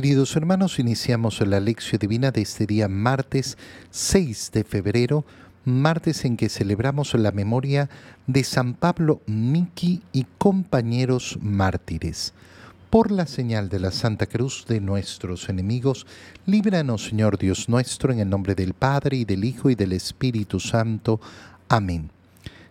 Queridos hermanos, iniciamos la lección divina de este día martes 6 de febrero, martes en que celebramos la memoria de San Pablo Miki y compañeros mártires. Por la señal de la Santa Cruz de nuestros enemigos, líbranos Señor Dios nuestro, en el nombre del Padre y del Hijo y del Espíritu Santo. Amén.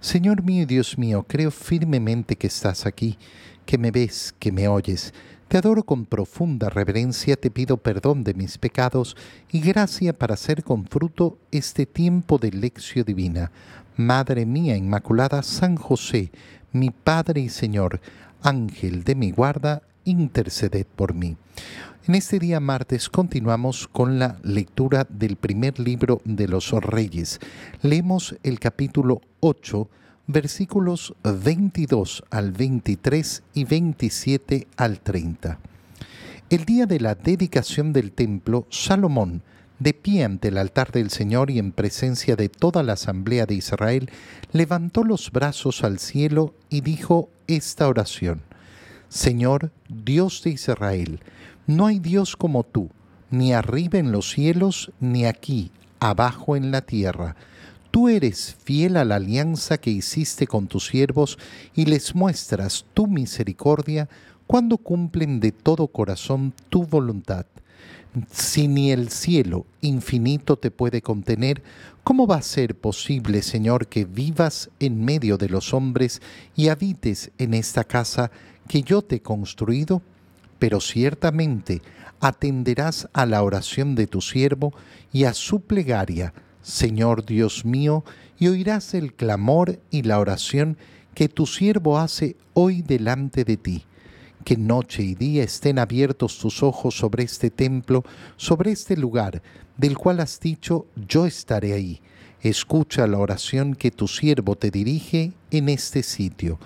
Señor mío y Dios mío, creo firmemente que estás aquí, que me ves, que me oyes te adoro con profunda reverencia, te pido perdón de mis pecados y gracia para hacer con fruto este tiempo de lección divina. Madre mía Inmaculada, San José, mi Padre y Señor, Ángel de mi guarda, interceded por mí. En este día martes continuamos con la lectura del primer libro de los Reyes. Leemos el capítulo 8 versículos 22 al 23 y 27 al 30. El día de la dedicación del templo, Salomón, de pie ante el altar del Señor y en presencia de toda la asamblea de Israel, levantó los brazos al cielo y dijo esta oración. Señor, Dios de Israel, no hay Dios como tú, ni arriba en los cielos, ni aquí, abajo en la tierra Tú eres fiel a la alianza que hiciste con tus siervos y les muestras tu misericordia cuando cumplen de todo corazón tu voluntad. Si ni el cielo infinito te puede contener, ¿cómo va a ser posible, Señor, que vivas en medio de los hombres y habites en esta casa que yo te he construido? Pero ciertamente atenderás a la oración de tu siervo y a su plegaria, Señor Dios mío, y oirás el clamor y la oración que tu siervo hace hoy delante de ti. Que noche y día estén abiertos tus ojos sobre este templo, sobre este lugar, del cual has dicho, yo estaré ahí. Escucha la oración que tu siervo te dirige en este sitio.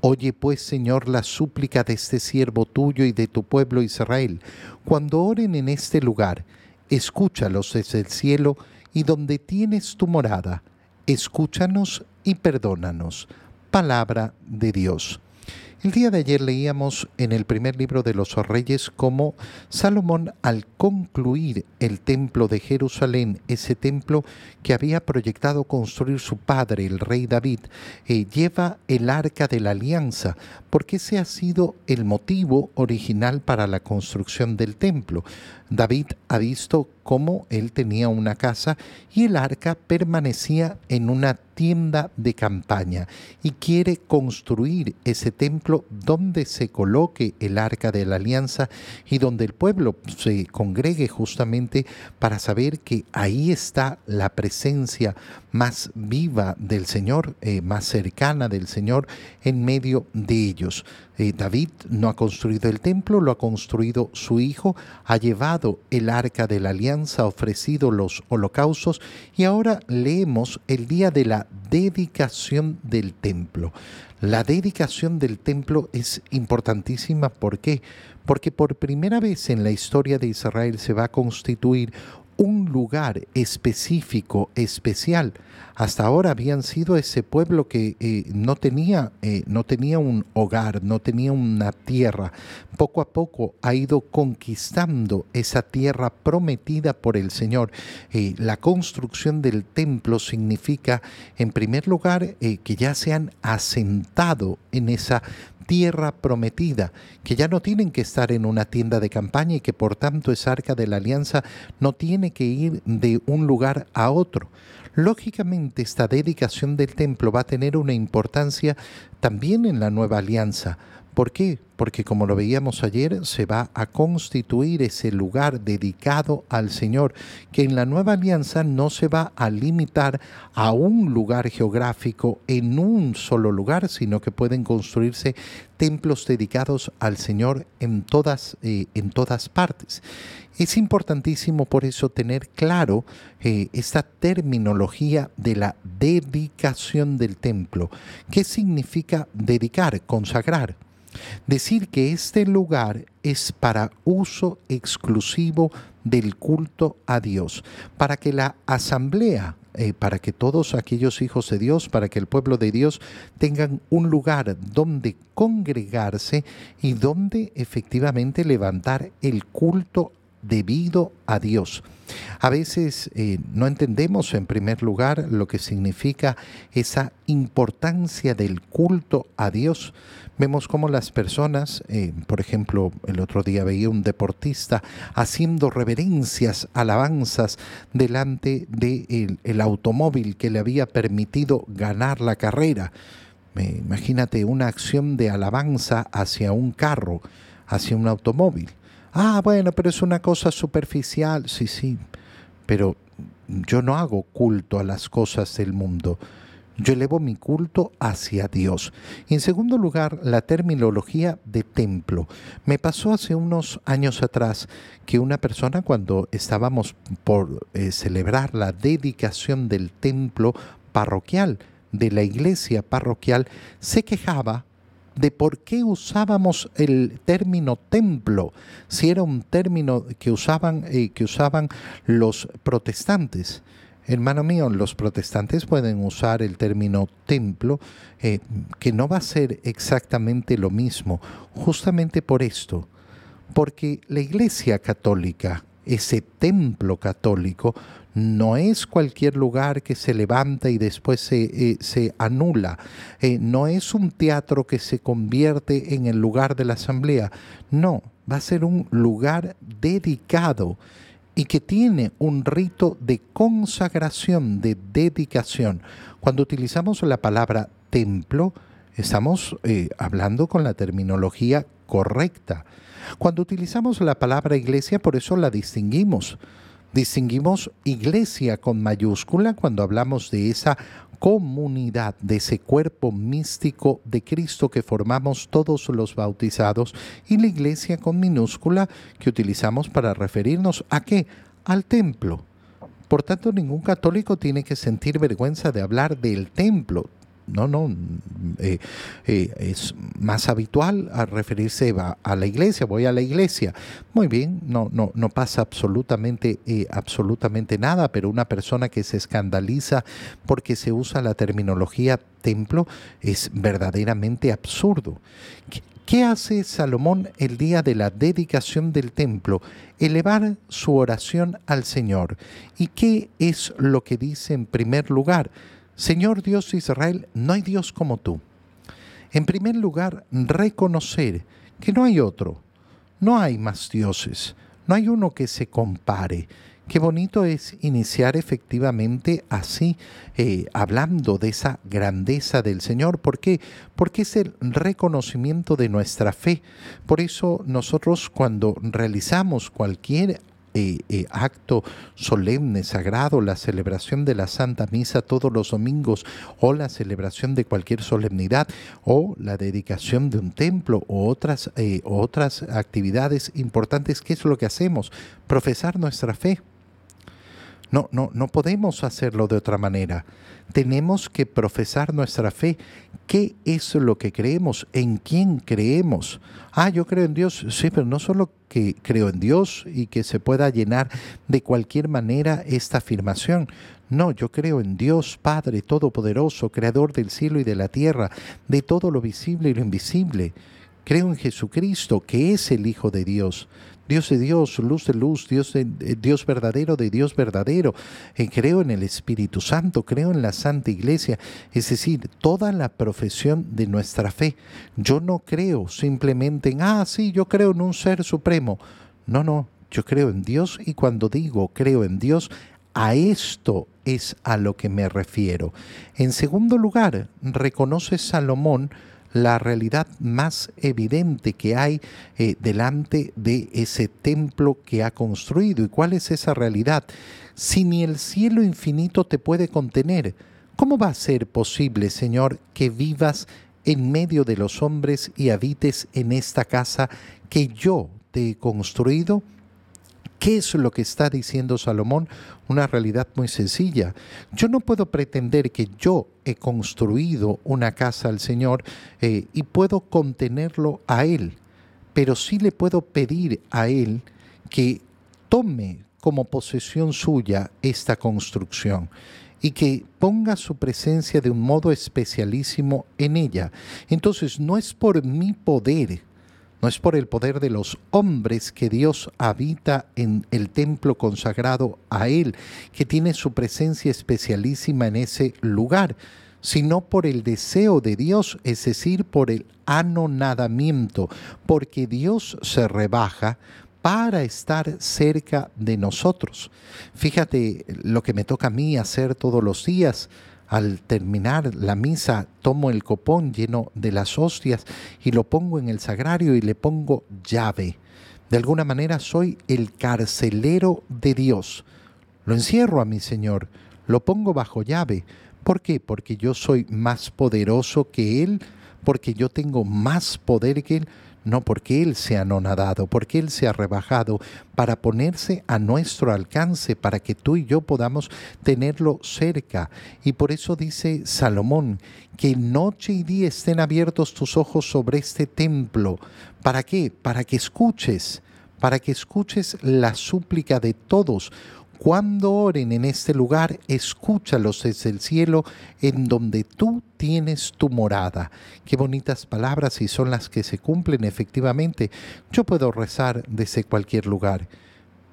Oye pues, Señor, la súplica de este siervo tuyo y de tu pueblo Israel. Cuando oren en este lugar, escúchalos desde el cielo y donde tienes tu morada, escúchanos y perdónanos. Palabra de Dios. El día de ayer leíamos en el primer libro de los reyes cómo Salomón al concluir el templo de Jerusalén, ese templo que había proyectado construir su padre, el rey David, eh, lleva el arca de la alianza, porque ese ha sido el motivo original para la construcción del templo. David ha visto cómo él tenía una casa y el arca permanecía en una tienda de campaña y quiere construir ese templo donde se coloque el arca de la alianza y donde el pueblo se congregue justamente para saber que ahí está la presencia más viva del Señor, eh, más cercana del Señor en medio de ellos. Eh, David no ha construido el templo, lo ha construido su hijo, ha llevado el arca de la alianza, ha ofrecido los holocaustos y ahora leemos el día de la dedicación del templo. La dedicación del templo es importantísima, ¿por qué? Porque por primera vez en la historia de Israel se va a constituir un lugar específico, especial. Hasta ahora habían sido ese pueblo que eh, no, tenía, eh, no tenía un hogar, no tenía una tierra. Poco a poco ha ido conquistando esa tierra prometida por el Señor. Eh, la construcción del templo significa, en primer lugar, que ya se han asentado en esa tierra prometida, que ya no tienen que estar en una tienda de campaña y que por tanto esa arca de la alianza no tiene que ir de un lugar a otro. Lógicamente esta dedicación del templo va a tener una importancia también en la nueva alianza, ¿Por qué? Porque como lo veíamos ayer, se va a constituir ese lugar dedicado al Señor, que en la nueva alianza no se va a limitar a un lugar geográfico en un solo lugar, sino que pueden construirse templos dedicados al Señor en todas, eh, en todas partes. Es importantísimo por eso tener claro eh, esta terminología de la dedicación del templo. ¿Qué significa dedicar, consagrar? Decir que este lugar es para uso exclusivo del culto a Dios, para que la asamblea, eh, para que todos aquellos hijos de Dios, para que el pueblo de Dios tengan un lugar donde congregarse y donde efectivamente levantar el culto debido a Dios. A veces eh, no entendemos en primer lugar lo que significa esa importancia del culto a Dios. Vemos cómo las personas, eh, por ejemplo, el otro día veía un deportista haciendo reverencias, alabanzas delante del el automóvil que le había permitido ganar la carrera. imagínate una acción de alabanza hacia un carro, hacia un automóvil. Ah, bueno, pero es una cosa superficial. Sí, sí, pero yo no hago culto a las cosas del mundo. Yo elevo mi culto hacia Dios. Y en segundo lugar, la terminología de templo. Me pasó hace unos años atrás que una persona cuando estábamos por eh, celebrar la dedicación del templo parroquial, de la iglesia parroquial, se quejaba de por qué usábamos el término templo, si era un término que usaban, eh, que usaban los protestantes. Hermano mío, los protestantes pueden usar el término templo, eh, que no va a ser exactamente lo mismo, justamente por esto, porque la Iglesia Católica, ese templo católico, no es cualquier lugar que se levanta y después se, eh, anula. Eh, no es un teatro que se convierte en el lugar de la asamblea. No, va a ser un lugar dedicado y que tiene un rito de consagración, de dedicación. Cuando utilizamos la palabra templo, estamos eh, hablando con la terminología correcta. Cuando utilizamos la palabra iglesia, por eso la distinguimos. Distinguimos iglesia con mayúscula cuando hablamos de esa comunidad, de ese cuerpo místico de Cristo que formamos todos los bautizados y la iglesia con minúscula que utilizamos para referirnos a qué? Al templo. Por tanto, ningún católico tiene que sentir vergüenza de hablar del templo. No, no, eh, eh, es más habitual a referirse a, la iglesia, voy a la iglesia. Muy bien, no, no, no pasa absolutamente, eh, absolutamente nada, pero una persona que se escandaliza porque se usa la terminología templo es verdaderamente absurdo. ¿Qué hace Salomón el día de la dedicación del templo? Elevar su oración al Señor. ¿Y qué es lo que dice en primer lugar? Señor Dios de Israel, no hay Dios como tú. En primer lugar, reconocer que no hay otro, no hay más dioses, no hay uno que se compare. Qué bonito es iniciar efectivamente así, eh, hablando de esa grandeza del Señor. ¿Por qué? Porque es el reconocimiento de nuestra fe. Por eso nosotros cuando realizamos cualquier eh, eh, acto solemne, sagrado, la celebración de la Santa Misa todos los domingos o la celebración de cualquier solemnidad o la dedicación de un templo o otras, eh, otras actividades importantes, ¿qué es lo que hacemos? Profesar nuestra fe. No, no, no podemos hacerlo de otra manera. Tenemos que profesar nuestra fe. ¿Qué es lo que creemos? ¿En quién creemos? Ah, yo creo en Dios. Sí, pero no solo que creo en Dios y que se pueda llenar de cualquier manera esta afirmación. No, yo creo en Dios Padre Todopoderoso, Creador del cielo y de la tierra, de todo lo visible y lo invisible. Creo en Jesucristo, que es el Hijo de Dios. Dios de Dios, luz de luz, Dios, de, Dios verdadero de Dios verdadero. Eh, creo en el Espíritu Santo, creo en la Santa Iglesia, es decir, toda la profesión de nuestra fe. Yo no creo simplemente en, ah, sí, yo creo en un ser supremo. No, no, yo creo en Dios y cuando digo creo en Dios, a esto es a lo que me refiero. En segundo lugar, reconoce Salomón la realidad más evidente que hay eh, delante de ese templo que ha construido. ¿Y cuál es esa realidad? Si ni el cielo infinito te puede contener, ¿cómo va a ser posible, Señor, que vivas en medio de los hombres y habites en esta casa que yo te he construido? ¿Qué es lo que está diciendo Salomón? Una realidad muy sencilla. Yo no puedo pretender que yo he construido una casa al Señor eh, y puedo contenerlo a Él, pero sí le puedo pedir a Él que tome como posesión suya esta construcción y que ponga su presencia de un modo especialísimo en ella. Entonces no es por mi poder, no es por el poder de los hombres que Dios habita en el templo consagrado a Él, que tiene su presencia especialísima en ese lugar, sino por el deseo de Dios, es decir, por el anonadamiento, porque Dios se rebaja para estar cerca de nosotros. Fíjate lo que me toca a mí hacer todos los días al terminar la misa tomo el copón lleno de las hostias y lo pongo en el sagrario y le pongo llave. De alguna manera soy el carcelero de Dios. Lo encierro a mi Señor, lo pongo bajo llave. ¿Por qué? Porque yo soy más poderoso que Él, porque yo tengo más poder que Él no porque Él se ha anonadado, porque Él se ha rebajado, para ponerse a nuestro alcance, para que tú y yo podamos tenerlo cerca. Y por eso dice Salomón, que noche y día estén abiertos tus ojos sobre este templo. ¿Para qué? Para que escuches, para que escuches la súplica de todos cuando oren en este lugar, escúchalos desde el cielo en donde tú tienes tu morada. Qué bonitas palabras y son las que se cumplen efectivamente. Yo puedo rezar desde cualquier lugar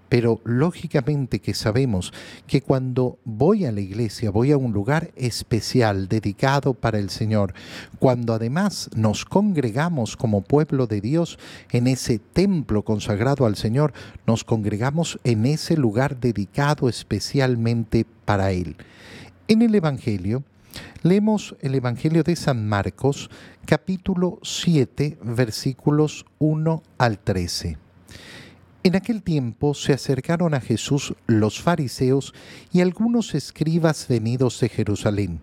pero lógicamente que sabemos que cuando voy a la iglesia, voy a un lugar especial dedicado para el Señor, cuando además nos congregamos como pueblo de Dios en ese templo consagrado al Señor, nos congregamos en ese lugar dedicado especialmente para Él. En el Evangelio, leemos el Evangelio de San Marcos, capítulo 7, versículos 1 al 13. En aquel tiempo se acercaron a Jesús los fariseos y algunos escribas venidos de Jerusalén.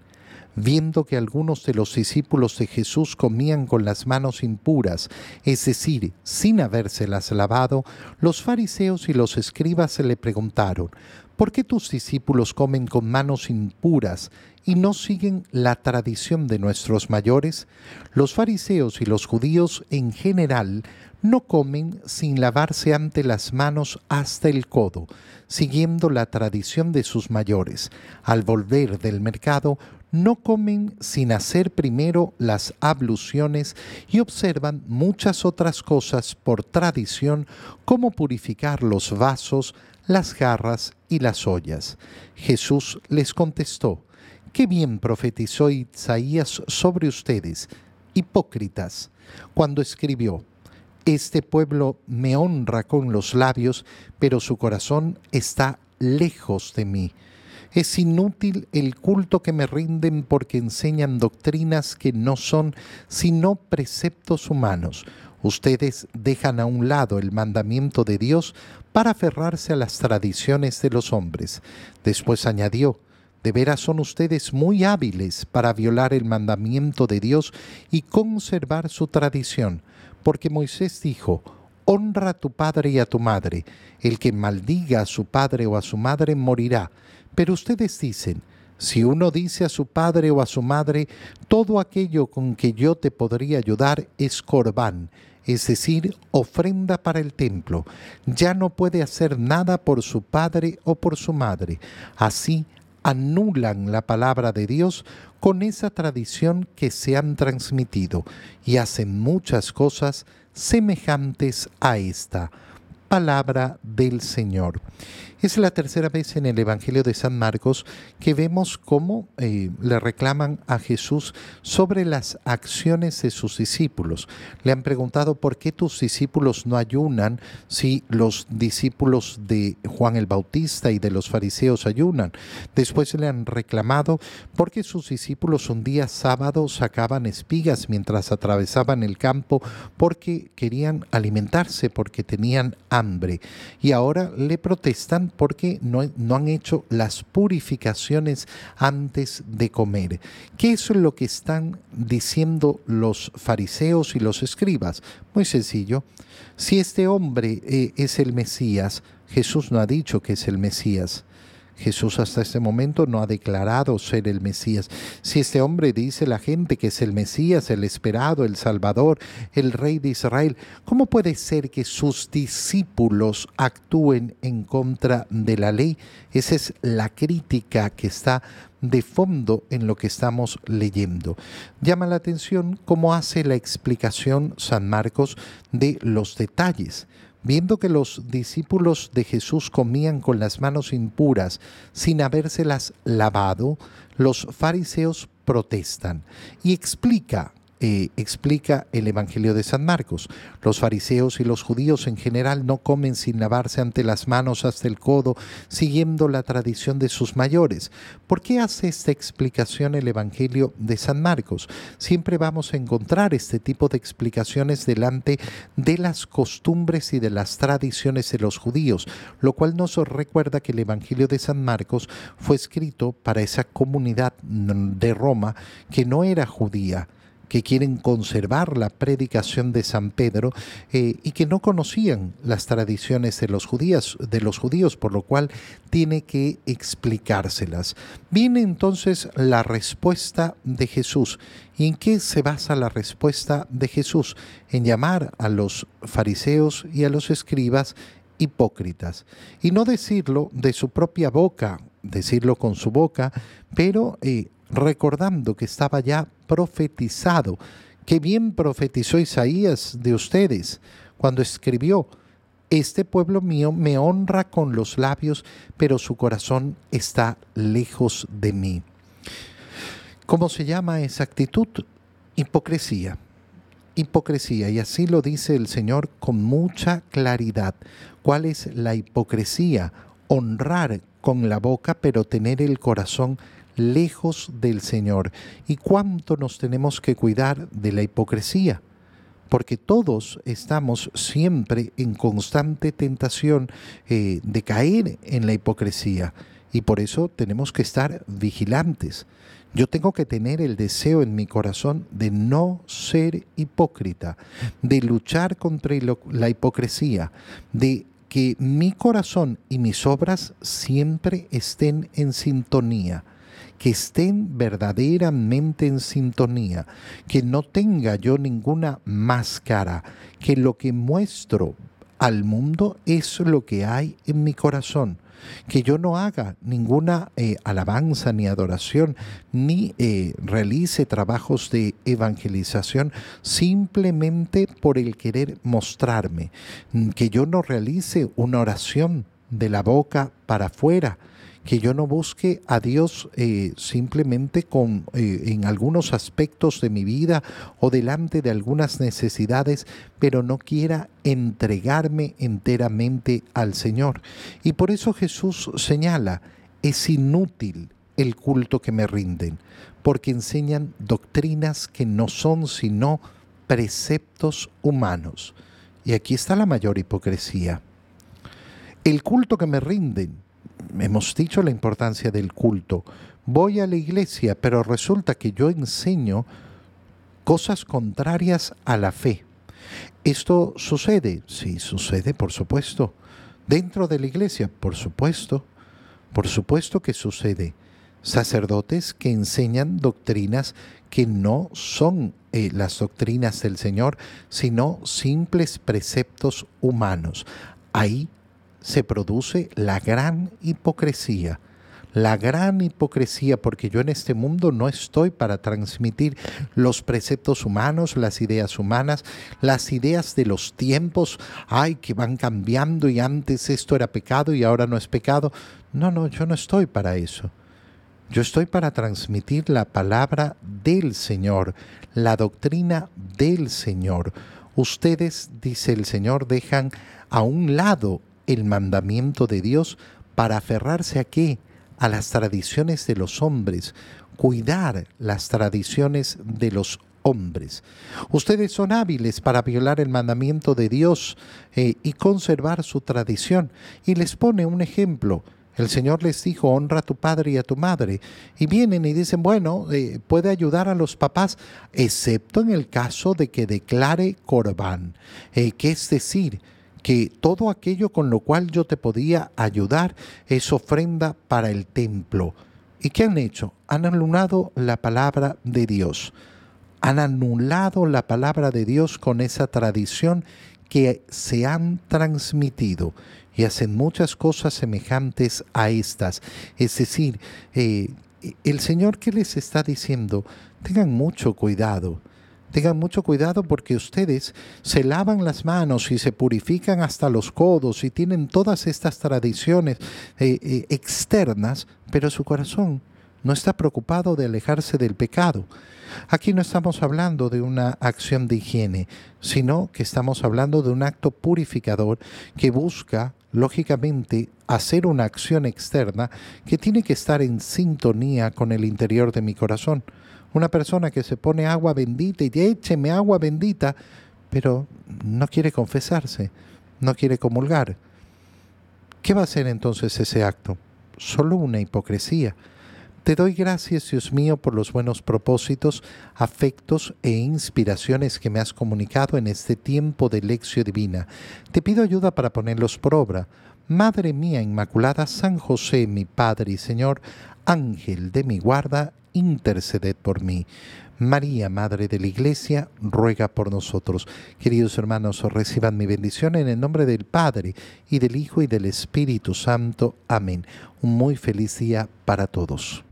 Viendo que algunos de los discípulos de Jesús comían con las manos impuras, es decir, sin habérselas lavado, los fariseos y los escribas se le preguntaron, ¿por qué tus discípulos comen con manos impuras y no siguen la tradición de nuestros mayores? Los fariseos y los judíos en general no comen sin lavarse ante las manos hasta el codo, siguiendo la tradición de sus mayores. Al volver del mercado, no comen sin hacer primero las abluciones y observan muchas otras cosas por tradición, como purificar los vasos, las jarras y las ollas. Jesús les contestó, Qué bien profetizó Isaías sobre ustedes, hipócritas, cuando escribió, este pueblo me honra con los labios, pero su corazón está lejos de mí. Es inútil el culto que me rinden porque enseñan doctrinas que no son sino preceptos humanos. Ustedes dejan a un lado el mandamiento de Dios para aferrarse a las tradiciones de los hombres. Después añadió, de veras son ustedes muy hábiles para violar el mandamiento de Dios y conservar su tradición porque Moisés dijo, honra a tu padre y a tu madre, el que maldiga a su padre o a su madre morirá. Pero ustedes dicen, si uno dice a su padre o a su madre, todo aquello con que yo te podría ayudar es corbán, es decir, ofrenda para el templo, ya no puede hacer nada por su padre o por su madre. Así anulan la palabra de Dios con esa tradición que se han transmitido y hacen muchas cosas semejantes a esta palabra del Señor. Es la tercera vez en el Evangelio de San Marcos que vemos cómo eh, le reclaman a Jesús sobre las acciones de sus discípulos. Le han preguntado por qué tus discípulos no ayunan si los discípulos de Juan el Bautista y de los fariseos ayunan. Después le han reclamado por qué sus discípulos un día sábado sacaban espigas mientras atravesaban el campo porque querían alimentarse, porque tenían hambre. y ahora le protestan porque no, no han hecho las purificaciones antes de comer. ¿Qué es lo que están diciendo los fariseos y los escribas? Muy sencillo. Si este hombre eh, es el Mesías, Jesús no ha dicho que es el Mesías. Jesús hasta este momento no ha declarado ser el Mesías. Si este hombre dice la gente que es el Mesías, el esperado, el Salvador, el Rey de Israel, ¿cómo puede ser que sus discípulos actúen en contra de la ley? Esa es la crítica que está de fondo en lo que estamos leyendo. Llama la atención cómo hace la explicación San Marcos de los detalles. Viendo que los discípulos de Jesús comían con las manos impuras sin habérselas lavado, los fariseos protestan y explica eh, explica el Evangelio de San Marcos. Los fariseos y los judíos en general no comen sin lavarse ante las manos hasta el codo, siguiendo la tradición de sus mayores. ¿Por qué hace esta explicación el Evangelio de San Marcos? Siempre vamos a encontrar este tipo de explicaciones delante de las costumbres y de las tradiciones de los judíos, lo cual nos recuerda que el Evangelio de San Marcos fue escrito para esa comunidad de Roma que no era judía que quieren conservar la predicación de San Pedro eh, y que no conocían las tradiciones de los, judíos, de los judíos, por lo cual tiene que explicárselas. Viene entonces la respuesta de Jesús. ¿Y en qué se basa la respuesta de Jesús? En llamar a los fariseos y a los escribas hipócritas. Y no decirlo de su propia boca, decirlo con su boca, pero eh, recordando que estaba ya profetizado, que bien profetizó Isaías de ustedes cuando escribió, este pueblo mío me honra con los labios, pero su corazón está lejos de mí. ¿Cómo se llama esa actitud? Hipocresía. Hipocresía, y así lo dice el Señor con mucha claridad. ¿Cuál es la hipocresía? Honrar con la boca, pero tener el corazón lejos del Señor. ¿Y cuánto nos tenemos que cuidar de la hipocresía? Porque todos estamos siempre en constante tentación eh, de caer en la hipocresía. Y por eso tenemos que estar vigilantes. Yo tengo que tener el deseo en mi corazón de no ser hipócrita, de luchar contra la hipocresía, de que mi corazón y mis obras siempre estén en sintonía que estén verdaderamente en sintonía, que no tenga yo ninguna máscara, que lo que muestro al mundo es lo que hay en mi corazón que yo no haga ninguna eh, alabanza ni adoración, ni eh, realice trabajos de evangelización simplemente por el querer mostrarme, que yo no realice una oración de la boca para afuera, que yo no busque a Dios eh, simplemente con, eh, en algunos aspectos de mi vida o delante de algunas necesidades, pero no quiera entregarme enteramente al Señor. Y por eso Jesús señala, es inútil el culto que me rinden, porque enseñan doctrinas que no son sino preceptos humanos. Y aquí está la mayor hipocresía. El culto que me rinden hemos dicho la importancia del culto. Voy a la iglesia, pero resulta que yo enseño cosas contrarias a la fe. ¿Esto sucede? Sí, sucede, por supuesto. Dentro de la iglesia, por supuesto. Por supuesto que sucede. Sacerdotes que enseñan doctrinas que no son eh, las doctrinas del Señor, sino simples preceptos humanos. Ahí se produce la gran hipocresía. La gran hipocresía, porque yo en este mundo no estoy para transmitir los preceptos humanos, las ideas humanas, las ideas de los tiempos, ay, que van cambiando y antes esto era pecado y ahora no es pecado. No, no, yo no estoy para eso. Yo estoy para transmitir la palabra del Señor, la doctrina del Señor. Ustedes, dice el Señor, dejan a un lado el mandamiento de Dios para aferrarse a qué? A las tradiciones de los hombres, cuidar las tradiciones de los hombres. Ustedes son hábiles para violar el mandamiento de Dios eh, y conservar su tradición. Y les pone un ejemplo. El Señor les dijo, honra a tu padre y a tu madre. Y vienen y dicen, bueno, eh, puede ayudar a los papás, excepto en el caso de que declare corbán, eh, que es decir, que todo aquello con lo cual yo te podía ayudar es ofrenda para el templo. ¿Y qué han hecho? Han anulado la palabra de Dios. Han anulado la palabra de Dios con esa tradición que se han transmitido y hacen muchas cosas semejantes a estas. Es decir, eh, el Señor que les está diciendo, tengan mucho cuidado Tengan mucho cuidado porque ustedes se lavan las manos y se purifican hasta los codos y tienen todas estas tradiciones eh, eh, externas, pero su corazón no está preocupado de alejarse del pecado. Aquí no estamos hablando de una acción de higiene, sino que estamos hablando de un acto purificador que busca, lógicamente, hacer una acción externa que tiene que estar en sintonía con el interior de mi corazón. Una persona que se pone agua bendita y dice, écheme agua bendita, pero no quiere confesarse, no quiere comulgar. ¿Qué va a ser entonces ese acto? Solo una hipocresía. Te doy gracias, Dios mío, por los buenos propósitos, afectos e inspiraciones que me has comunicado en este tiempo de lección divina. Te pido ayuda para ponerlos por obra. Madre mía Inmaculada, San José, mi Padre y Señor, Ángel de mi guarda, interceded por mí. María, Madre de la Iglesia, ruega por nosotros. Queridos hermanos, reciban mi bendición en el nombre del Padre, y del Hijo, y del Espíritu Santo. Amén. Un muy feliz día para todos.